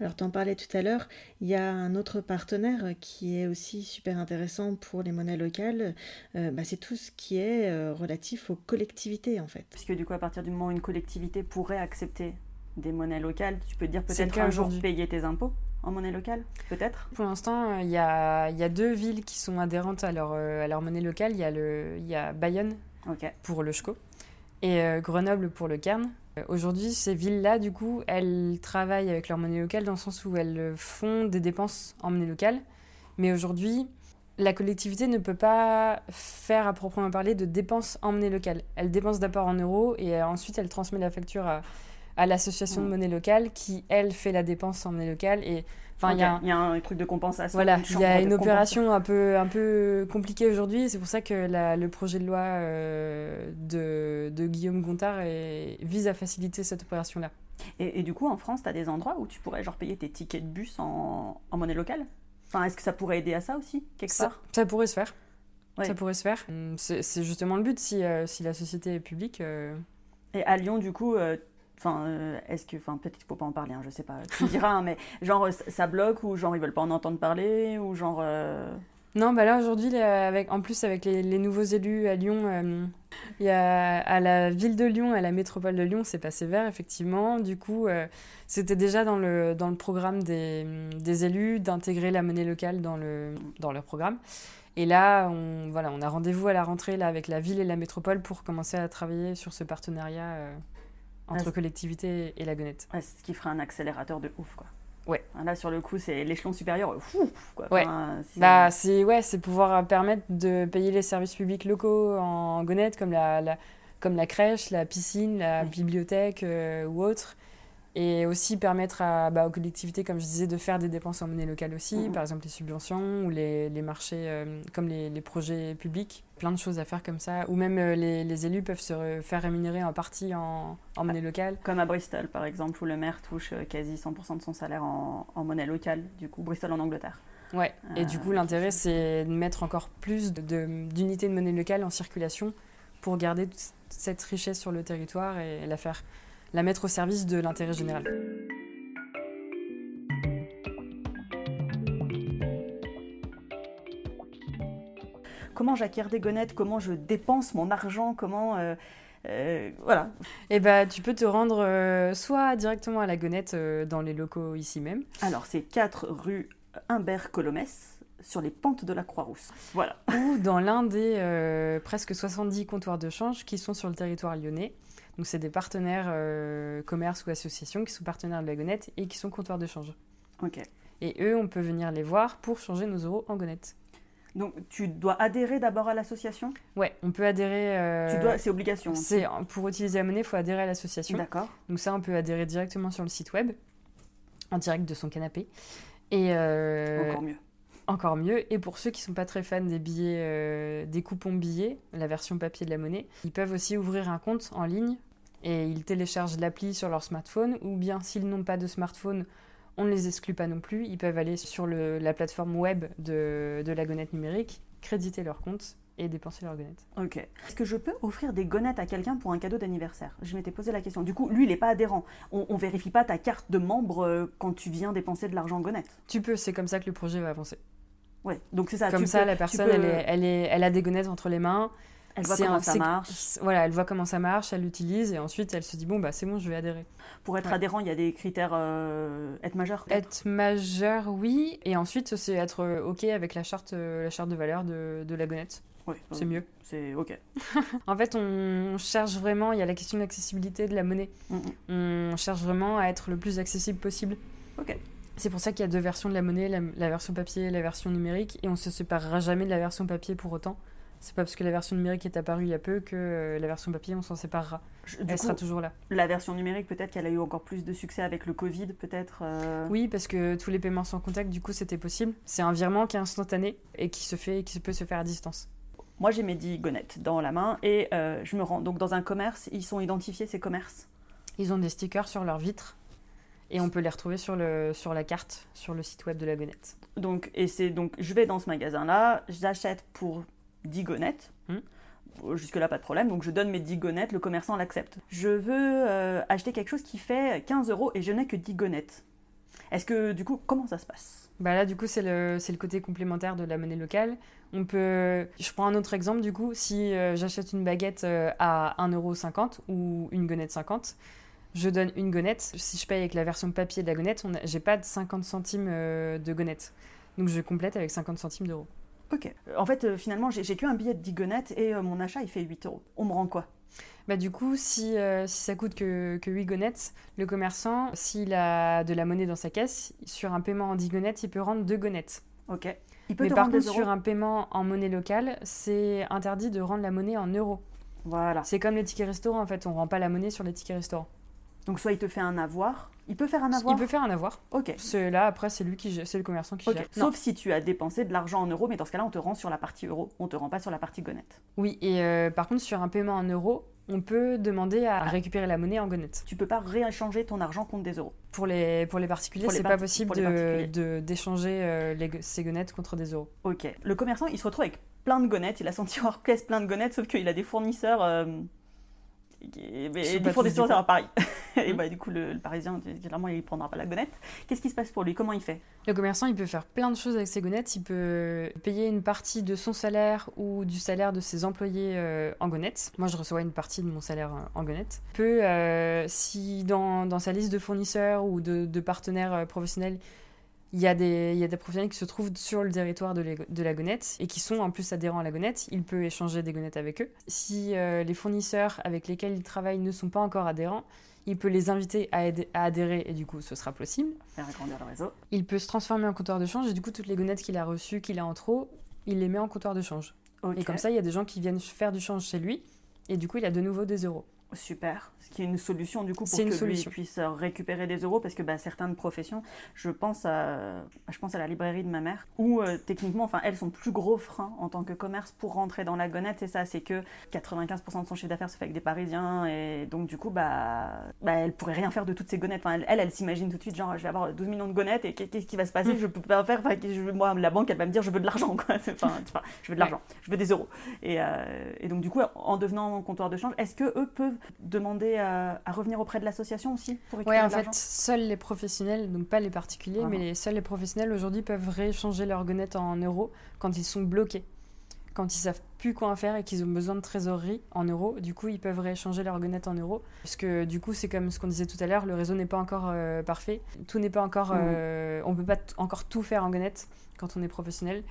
Alors, tu en parlais tout à l'heure, il y a un autre partenaire qui est aussi super intéressant pour les monnaies locales. Euh, bah, c'est tout ce qui est relatif aux collectivités, en fait. Puisque du coup, à partir du moment où une collectivité pourrait accepter des monnaies locales, tu peux dire peut-être un jour payer tes impôts en monnaie locale, peut-être? Pour l'instant, euh, il y a, y a, deux villes qui sont adhérentes à leur, euh, à leur monnaie locale. Il y, a le, y a Bayonne pour le SCHCO et euh, Grenoble pour le Cairn. Aujourd'hui, ces villes-là, du coup, elles travaillent avec leur monnaie locale dans le sens où elles font des dépenses en monnaie locale. Mais aujourd'hui, la collectivité ne peut pas faire à proprement parler de dépenses en monnaie locale. Elle dépense d'abord en euros et ensuite elle transmet la facture à, à l'association de monnaie locale qui, elle, fait la dépense en monnaie locale. Et Enfin, il y, a un truc de compensation. Voilà, il y a une opération un peu, un peu compliquée aujourd'hui. C'est pour ça que le projet de loi euh, de, de, Guillaume Gontard vise à faciliter cette opération-là. Et, du coup, en France, tu as des endroits où tu pourrais genre payer tes tickets de bus en, en monnaie locale? Enfin, est-ce que ça pourrait aider à ça aussi, quelque ça, part? Ça pourrait se faire. Ça pourrait se faire. C'est justement le but si, euh, si la société est publique. Euh. Et à Lyon, du coup, Enfin, euh, est-ce que, enfin, peut-être qu'il faut pas en parler, hein, je sais pas. Tu me diras, hein, mais genre ça bloque ou genre ils veulent pas en entendre parler ou genre. Euh, non, bah là aujourd'hui, avec, en plus avec les, nouveaux élus à Lyon, euh, à la ville de Lyon, à la métropole de Lyon, c'est passé vert effectivement. Du coup, c'était déjà dans le dans le programme des, des élus d'intégrer la monnaie locale dans le dans leur programme. Et là, on, voilà, on a rendez-vous à la rentrée là, avec la ville et la métropole pour commencer à travailler sur ce partenariat entre collectivité et la gonette. ce qui ferait un accélérateur de ouf, quoi. Ouais. Là, sur le coup, c'est l'échelon supérieur. quoi. ouais. bah, c'est ouais, c'est pouvoir permettre de payer les services publics locaux en gonette, comme la, la comme la crèche, la piscine, la bibliothèque euh, ou autre, et aussi permettre à, bah, aux collectivités, comme je disais, de faire des dépenses en monnaie locale aussi, Mhm. par exemple les subventions ou les, les marchés, euh, comme les, les projets publics, plein de choses à faire comme ça, ou même euh, les, les élus peuvent se re- faire rémunérer en partie en, en monnaie locale. Comme à Bristol, par exemple, où le maire touche euh, quasi 100% de son salaire en, en monnaie locale, du coup, Bristol en Angleterre. Ouais. Et du coup, l'intérêt, c'est de mettre encore plus de- de- d'unités de, monnaie locale en circulation pour garder toute cette richesse sur le territoire et la faire, la mettre au service de l'intérêt général. Comment j'acquiers des gonettes? Comment je dépense mon argent? Comment. euh, euh, voilà. Et bah, tu peux te rendre euh, soit directement à la Gonette euh, dans les locaux ici même, Alors, c'est 4 rue Humbert-Colomès, sur les pentes de la Croix-Rousse. Voilà. ou dans l'un des euh, presque 70 comptoirs de change qui sont sur le territoire lyonnais. Donc, c'est des partenaires euh, commerces ou associations qui sont partenaires de la Gonette et qui sont comptoirs de change. Ok. Et eux, on peut venir les voir pour changer nos euros en Gonette. Donc, tu dois adhérer d'abord à l'association? Ouais, on peut adhérer. euh, Tu dois, c'est obligation. c'est pour utiliser la monnaie, il faut adhérer à l'association. D'accord. Donc ça, on peut adhérer directement sur le site web, en direct de son canapé. Et euh, Encore mieux. encore mieux. Et pour ceux qui sont pas très fans des billets, euh, des coupons billets, la version papier de la monnaie, ils peuvent aussi ouvrir un compte en ligne et ils téléchargent l'appli sur leur smartphone. Ou bien s'ils n'ont pas de smartphone, on ne les exclut pas non plus. Ils peuvent aller sur le- la plateforme web de, de la gonette numérique, créditer leur compte et dépenser leur gonette. Ok. Est-ce que je peux offrir des gonettes à quelqu'un pour un cadeau d'anniversaire? Je m'étais posé la question. Du coup, lui, il n'est pas adhérent. On, on vérifie pas ta carte de membre euh, quand tu viens dépenser de l'argent en gonettes. Tu peux, c'est comme ça que le projet va avancer. Ouais. Donc c'est ça. Comme tu ça, peux- la personne, peux- elle, est, elle, est, elle a des gonnettes entre les mains. Elle voit comment un- ça marche. Voilà, elle voit comment ça marche, elle l'utilise et ensuite elle se dit bon bah c'est bon, je vais adhérer. Pour être Ouais. adhérent, il y a des critères euh, être majeur. Être majeur, oui, et ensuite c'est être euh, ok avec la charte, euh, la charte de valeur de, de la gonnette. Ouais, C'est mieux. C'est ok. En fait, on cherche vraiment, il y a la question de l'accessibilité de la monnaie. Mhm. On cherche vraiment à être le plus accessible possible. Ok. C'est pour ça qu'il y a deux versions de la monnaie, la, la version papier et la version numérique, et on se séparera jamais de la version papier pour autant. C'est pas parce que la version numérique est apparue il y a peu que euh, la version papier on s'en séparera. Du Elle coup, sera toujours là. la version numérique, peut-être qu'elle a eu encore plus de succès avec le Covid, peut-être. euh, Oui, parce que tous les paiements sans contact, du coup, c'était possible. C'est un virement qui est instantané et qui se fait, qui peut se faire à distance. Moi, j'ai mes 10 gonettes dans la main et euh, je me rends. Donc, dans un commerce, ils sont identifiés, ces commerces. Ils ont des stickers sur leurs vitres et on peut les retrouver sur, le, sur la carte, sur le site web de la Gonette. Donc, et c'est donc, je vais dans ce magasin-là, j'achète pour 10 gonettes. Hmm. Jusque-là, pas de problème. Donc, je donne mes 10 gonettes, le commerçant l'accepte. Je veux euh, acheter quelque chose qui fait 15 euros et je n'ai que 10 gonettes. Est-ce que, du coup, comment ça se passe? Bah là, du coup, c'est le, le côté complémentaire de la monnaie locale. On peut... Je prends un autre exemple, du coup. Si euh, j'achète une baguette euh, à 1,50€ ou une gonette 50, je donne une gonette. Si je paye avec la version papier de la gonette, on a- j'ai pas de 50 centimes euh, de gonette. Donc je complète avec 50 centimes d'euros. Ok. En fait, euh, finalement, j'ai j'ai qu'un billet de 10 gonettes et euh, mon achat, il fait 8 euros. On me rend quoi? Bah du coup, si, euh, si ça coûte que, que 8 gonettes, le commerçant, s'il a de la monnaie dans sa caisse, sur un paiement en 10 gonettes, il peut rendre 2 gonettes. Ok. Il peut Mais par contre, sur un paiement en monnaie locale, c'est interdit de rendre la monnaie en euros. Voilà. C'est comme les tickets restaurant, en fait, on rend pas la monnaie sur les tickets restaurant. Donc, soit il te fait un avoir. Il peut faire un avoir Il peut faire un avoir. Ok. C'est là, après, c'est lui qui c'est le commerçant qui gère. Sauf si tu as dépensé de l'argent en euros, mais dans ce cas-là, on te rend sur la partie euro, on te rend pas sur la partie gonette. Oui, et euh, par contre, sur un paiement en euros, on peut demander à récupérer la monnaie en gonette. Tu peux pas rééchanger ton argent contre des euros. Pour les, pour les particuliers, c'est pas possible les de- d'échanger euh, ces gonnettes contre des euros. Ok. Le commerçant, il se retrouve avec plein de gonnettes. Il a son tiroir caisse plein de gonnettes, sauf qu'il a des fournisseurs. Euh, mais- Qui sont des coin. à Paris. Et Hmm. bah, du coup, le, le parisien, généralement, il prendra pas la gonnette. Qu'est-ce qui se passe pour lui? Comment il fait? Le commerçant, il peut faire plein de choses avec ses gonnettes. Il peut payer une partie de son salaire ou du salaire de ses employés euh, en gonnettes. Moi, je reçois une partie de mon salaire euh, en gonnettes. Il peut, euh, si dans, dans sa liste de fournisseurs ou de, de partenaires professionnels, il y, a des, il y a des professionnels qui se trouvent sur le territoire de, la gonnette et qui sont en plus adhérents à la gonnette, il peut échanger des gonnettes avec eux. Si euh, les fournisseurs avec lesquels il travaille ne sont pas encore adhérents, il peut les inviter à, adhérer et du coup ce sera possible. Faire agrandir le réseau. Il peut se transformer en comptoir de change et du coup toutes les gonnettes qu'il a reçues, qu'il a en trop, il les met en comptoir de change. Et comme ça, il y a des gens qui viennent faire du change chez lui et du coup il a de nouveau des euros. Super. Ce qui est une solution du coup pour que lui puisse récupérer des euros parce que bah, certaines professions, je pense, à, je pense à la librairie de ma mère, où euh, techniquement, enfin, elles sont plus gros frein en tant que commerce pour rentrer dans la gonette. C'est ça, c'est que 95% de son chiffre d'affaires se fait avec des Parisiens et donc du coup, bah, bah elle pourrait rien faire de toutes ces gonnettes. Enfin, elle, elle, s'imagine tout de suite, genre, je vais avoir 12 millions de gonnettes et qu'est-ce qui va se passer? Mm. Je peux pas faire. Enfin, je, moi, la banque, elle va me dire, je veux de l'argent, quoi. Enfin, je veux de l'argent, je veux des euros. Et, euh, et donc du coup, en devenant comptoir de change, est-ce que eux peuvent demander à, revenir auprès de l'association aussi pour Oui, en fait, seuls les professionnels, donc pas les particuliers, mais seuls les professionnels aujourd'hui peuvent rééchanger leur gonette en euros quand ils sont bloqués. Quand ils savent plus quoi en faire et qu'ils ont besoin de trésorerie en euros, du coup, ils peuvent rééchanger leur gonette en euros. Parce que du coup, c'est comme ce qu'on disait tout à l'heure, le réseau n'est pas encore euh, parfait. Tout n'est pas encore. Mmh. Euh, on peut pas encore tout faire en gonette quand on est professionnel.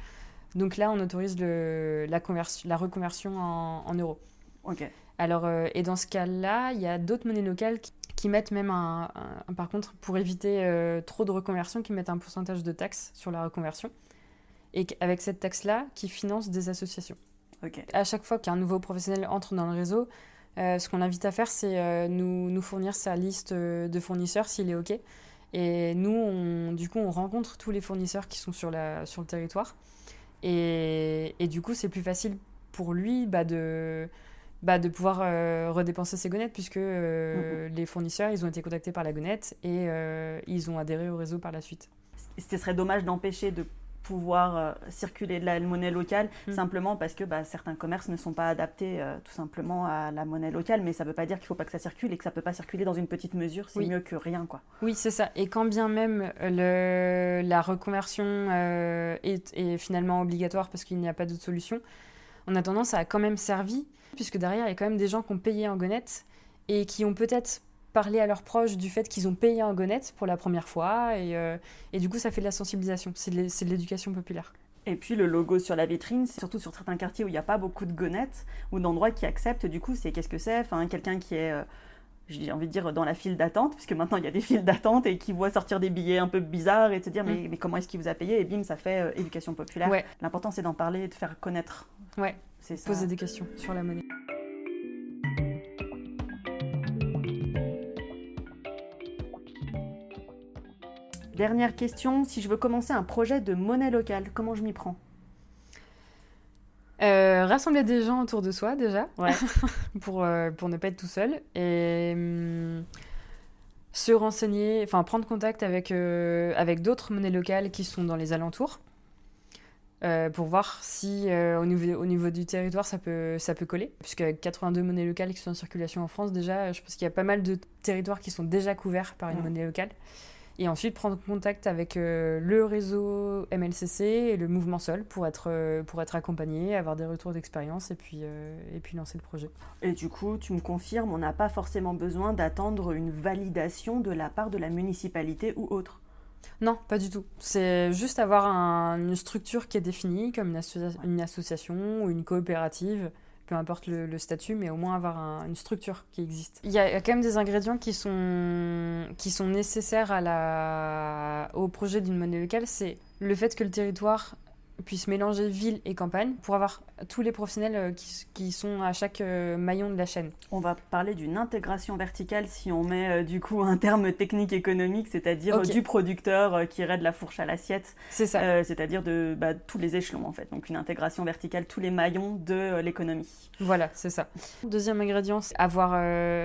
Donc là, on autorise le, la, la reconversion en, en euros. Ok. Alors, euh, et dans ce cas-là, il y a d'autres monnaies locales qui, mettent même un, Par contre, pour éviter euh, trop de reconversion, qui mettent un pourcentage de taxe sur la reconversion. Et avec cette taxe-là, qui finance des associations. Ok. À chaque fois qu'un nouveau professionnel entre dans le réseau, euh, ce qu'on invite à faire, c'est nous, nous, fournir sa liste de fournisseurs s'il est OK. Et nous, on, du coup, on rencontre tous les fournisseurs qui sont sur, la, sur le territoire. Et, et du coup, c'est plus facile pour lui bah, de bah, de pouvoir euh, redépenser ses gonettes puisque euh, les fournisseurs ils ont été contactés par la gonette et euh, ils ont adhéré au réseau par la suite. Ce serait dommage d'empêcher de pouvoir circuler de la monnaie locale mhm. simplement parce que bah, certains commerces ne sont pas adaptés tout simplement à la monnaie locale mais ça ne veut pas dire qu'il ne faut pas que ça circule et que ça ne peut pas circuler dans une petite mesure c'est mieux que rien quoi. Oui c'est ça et quand bien même le, la reconversion est, est, finalement obligatoire parce qu'il n'y a pas d'autre solution on a tendance à quand même servi puisque derrière, il y a quand même des gens qui ont payé en gonette et qui ont peut-être parlé à leurs proches du fait qu'ils ont payé en gonette pour la première fois. Et, euh, et, du coup, ça fait de la sensibilisation. C'est de l'éducation populaire. Et puis le logo sur la vitrine, surtout sur certains quartiers où il n'y a pas beaucoup de gonettes ou d'endroits qui acceptent, du coup, c'est qu'est-ce que c'est? Enfin, Quelqu'un qui est, euh, j'ai envie de dire, dans la file d'attente, puisque maintenant il y a des files d'attente et qui voit sortir des billets un peu bizarres et te dire, mais, mm. mais, comment est-ce qu'il vous a payé? Et bim, ça fait euh, éducation populaire. L'important, c'est d'en parler et de faire connaître. Ouais, Poser des questions sur la monnaie. Dernière question, si je veux commencer un projet de monnaie locale, comment je m'y prends? Euh, rassembler des gens autour de soi déjà, pour, euh, pour ne pas être tout seul. Et hum, se renseigner, enfin prendre contact avec, euh, avec d'autres monnaies locales qui sont dans les alentours. Pour voir si au, niveau, au niveau du territoire ça peut, ça peut coller. Puisque 82 monnaies locales qui sont en circulation en France, déjà, je pense qu'il y a pas mal de territoires qui sont déjà couverts par une monnaie locale. Et ensuite prendre contact avec euh, le réseau MLCC et le mouvement Sol pour être, pour être accompagné, avoir des retours d'expérience et, puis et puis lancer le projet. Et du coup, tu me confirmes, on n'a pas forcément besoin d'attendre une validation de la part de la municipalité ou autre non, pas du tout. C'est juste avoir une structure qui est définie, comme une, association ou une coopérative, peu importe le, statut, mais au moins avoir une structure qui existe. Il y, a, quand même des ingrédients qui sont, qui sont nécessaires au projet d'une monnaie locale. C'est le fait que le territoire puisse mélanger ville et campagne pour avoir tous les professionnels euh, qui, sont à chaque euh, maillon de la chaîne. On va parler d'une intégration verticale si on met euh, du coup un terme technique économique, c'est-à-dire du producteur qui irait de la fourche à l'assiette. C'est ça. c'est-à-dire de bah, tous les échelons en fait. Donc une intégration verticale, tous les maillons de l'économie. Voilà, c'est ça. Deuxième ingrédient, c'est avoir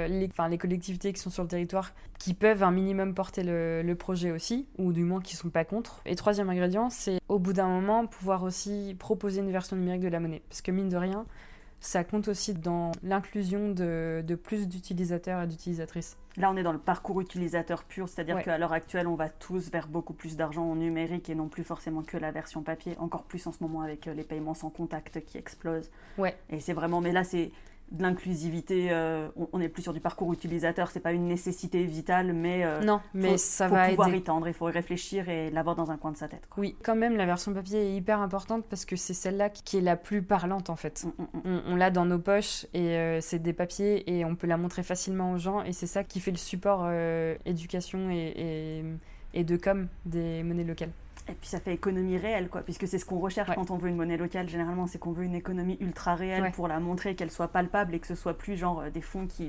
les, les collectivités qui sont sur le territoire qui peuvent un minimum porter le, le projet aussi, ou du moins qui ne sont pas contre. Et troisième ingrédient, c'est au bout d'un moment pouvoir aussi proposer une version numérique de la monnaie. Parce que mine de rien, ça compte aussi dans l'inclusion de, de, plus d'utilisateurs et d'utilisatrices. Là, on est dans le parcours utilisateur pur, c'est-à-dire qu'à l'heure actuelle, on va tous vers beaucoup plus d'argent en numérique et non plus forcément que la version papier, encore plus en ce moment avec euh, les paiements sans contact qui explosent. Ouais. Et c'est vraiment, mais là, c'est de l'inclusivité, euh, on n'est plus sur du parcours utilisateur, c'est pas une nécessité vitale, mais, euh, non, mais ça faut va pouvoir y tendre, il faut y réfléchir et l'avoir dans un coin de sa tête. Oui, quand même, la version papier est hyper importante parce que c'est celle-là qui est la plus parlante en fait. Mm, mm, mm. On, l'a dans nos poches et euh, c'est des papiers et on peut la montrer facilement aux gens et c'est ça qui fait le support éducation et, et, et de com des monnaies locales. Et puis ça fait économie réelle, quoi, puisque c'est ce qu'on recherche quand on veut une monnaie locale. Généralement, c'est qu'on veut une économie ultra réelle pour la montrer, qu'elle soit palpable et que ce soit plus genre euh, des fonds qui.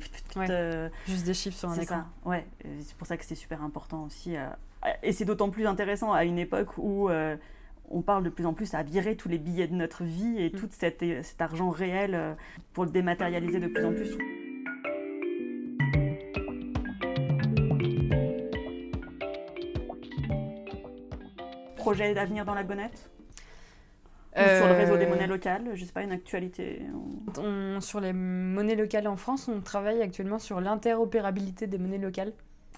Juste des chiffres sur un écran. Ça. Ouais, c'est pour ça que c'est super important aussi. Et c'est d'autant plus intéressant à une époque où on parle de plus en plus à virer tous les billets de notre vie et mm. tout cet, cet argent réel pour le dématérialiser de plus en plus. Projet d'avenir dans la gonette sur le réseau des monnaies euh, locales, je sais pas, une actualité Sur les monnaies locales en France, on travaille actuellement sur l'interopérabilité des monnaies locales.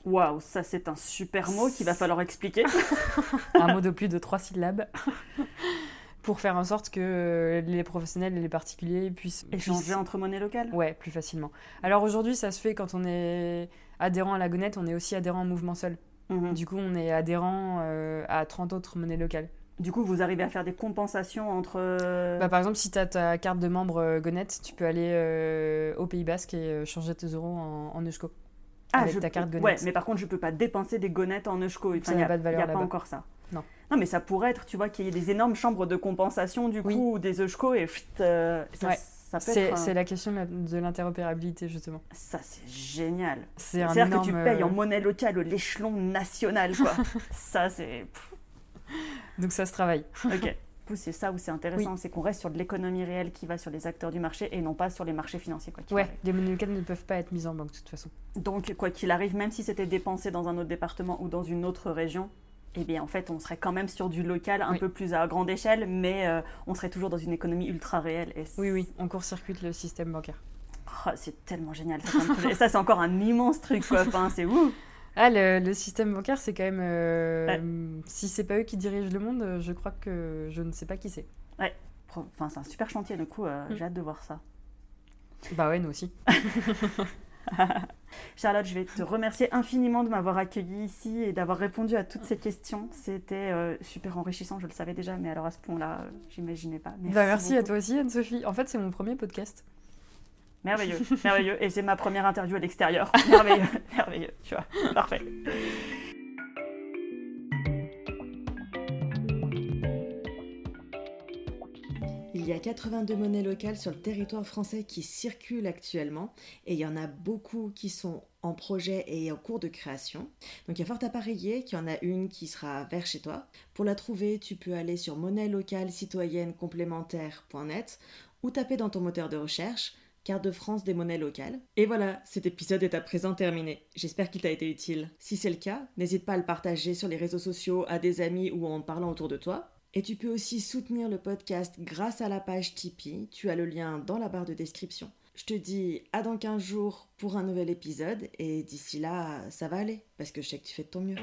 Waouh, ça c'est un super mot qu'il va falloir expliquer. un mot de plus de trois syllabes. pour faire en sorte que les professionnels et les particuliers puissent échanger entre monnaies locales. Ouais, plus facilement. Alors aujourd'hui, ça se fait quand on est adhérent à la Gonette, on est aussi adhérent au mouvement seul. Mhm. Du coup, on est adhérent euh, à 30 autres monnaies locales. Du coup, vous arrivez à faire des compensations entre... Euh, bah, par exemple, si tu as ta carte de membre euh, Gonet, tu peux aller au Pays Basque et changer tes euros en, en Eusko. Ah, avec ta carte Gonet. Ouais, mais par contre, je peux pas dépenser des Gonettes en Eusko. Enfin, il n'y a, pas de valeur Il n'y a pas encore ça. Non. Non, mais ça pourrait être, tu vois, qu'il y ait des énormes chambres de compensation, du coup, des Eusko et... ça, c'est la question de l'interopérabilité, justement. Ça, c'est génial. C'est-à-dire que tu payes en euh, monnaie locale l'échelon national, quoi. ça, c'est... Donc ça se travaille. ok. C'est ça où c'est intéressant, c'est qu'on reste sur de l'économie réelle qui va sur les acteurs du marché et non pas sur les marchés financiers. Quoi ouais, les monnaies locales ne peuvent pas être mises en banque de toute façon. Donc, quoi qu'il arrive, même si c'était dépensé dans un autre département ou dans une autre région, eh bien, en fait, on serait quand même sur du local un peu plus à grande échelle, mais euh, on serait toujours dans une économie ultra réelle. Et oui, oui, on court-circuite le système bancaire. Oh, c'est tellement génial. Ça, c'est encore un immense truc, quoi. Enfin, c'est ouf. Ah, le, système bancaire, c'est quand même. Euh, Si c'est pas eux qui dirigent le monde, je crois que je ne sais pas qui c'est. Ouais. Enfin, c'est un super chantier, du coup, euh, mm. j'ai hâte de voir ça. Bah ouais, nous aussi. Charlotte, je vais te remercier infiniment de m'avoir accueilli ici et d'avoir répondu à toutes ces questions. C'était euh, super enrichissant, je le savais déjà, mais alors à ce point-là, euh, j'imaginais pas. Merci, bah, merci à toi aussi, Anne-Sophie. En fait, c'est mon premier podcast. Merveilleux, merveilleux. Et c'est ma première interview à l'extérieur. Merveilleux, merveilleux, tu vois. Parfait. Il y a 82 monnaies locales sur le territoire français qui circulent actuellement et il y en a beaucoup qui sont en projet et en cours de création. Donc il y a fort à parier qu'il y en a une qui sera vers chez toi. Pour la trouver, tu peux aller sur monnaie locale citoyenne complémentaire.net ou taper dans ton moteur de recherche carte de France des monnaies locales. Et voilà, cet épisode est à présent terminé. J'espère qu'il t'a été utile. Si c'est le cas, n'hésite pas à le partager sur les réseaux sociaux à des amis ou en parlant autour de toi. Et tu peux aussi soutenir le podcast grâce à la page Tipeee. Tu as le lien dans la barre de description. Je te dis à dans 15 jours pour un nouvel épisode et d'ici là, ça va aller parce que je sais que tu fais de ton mieux.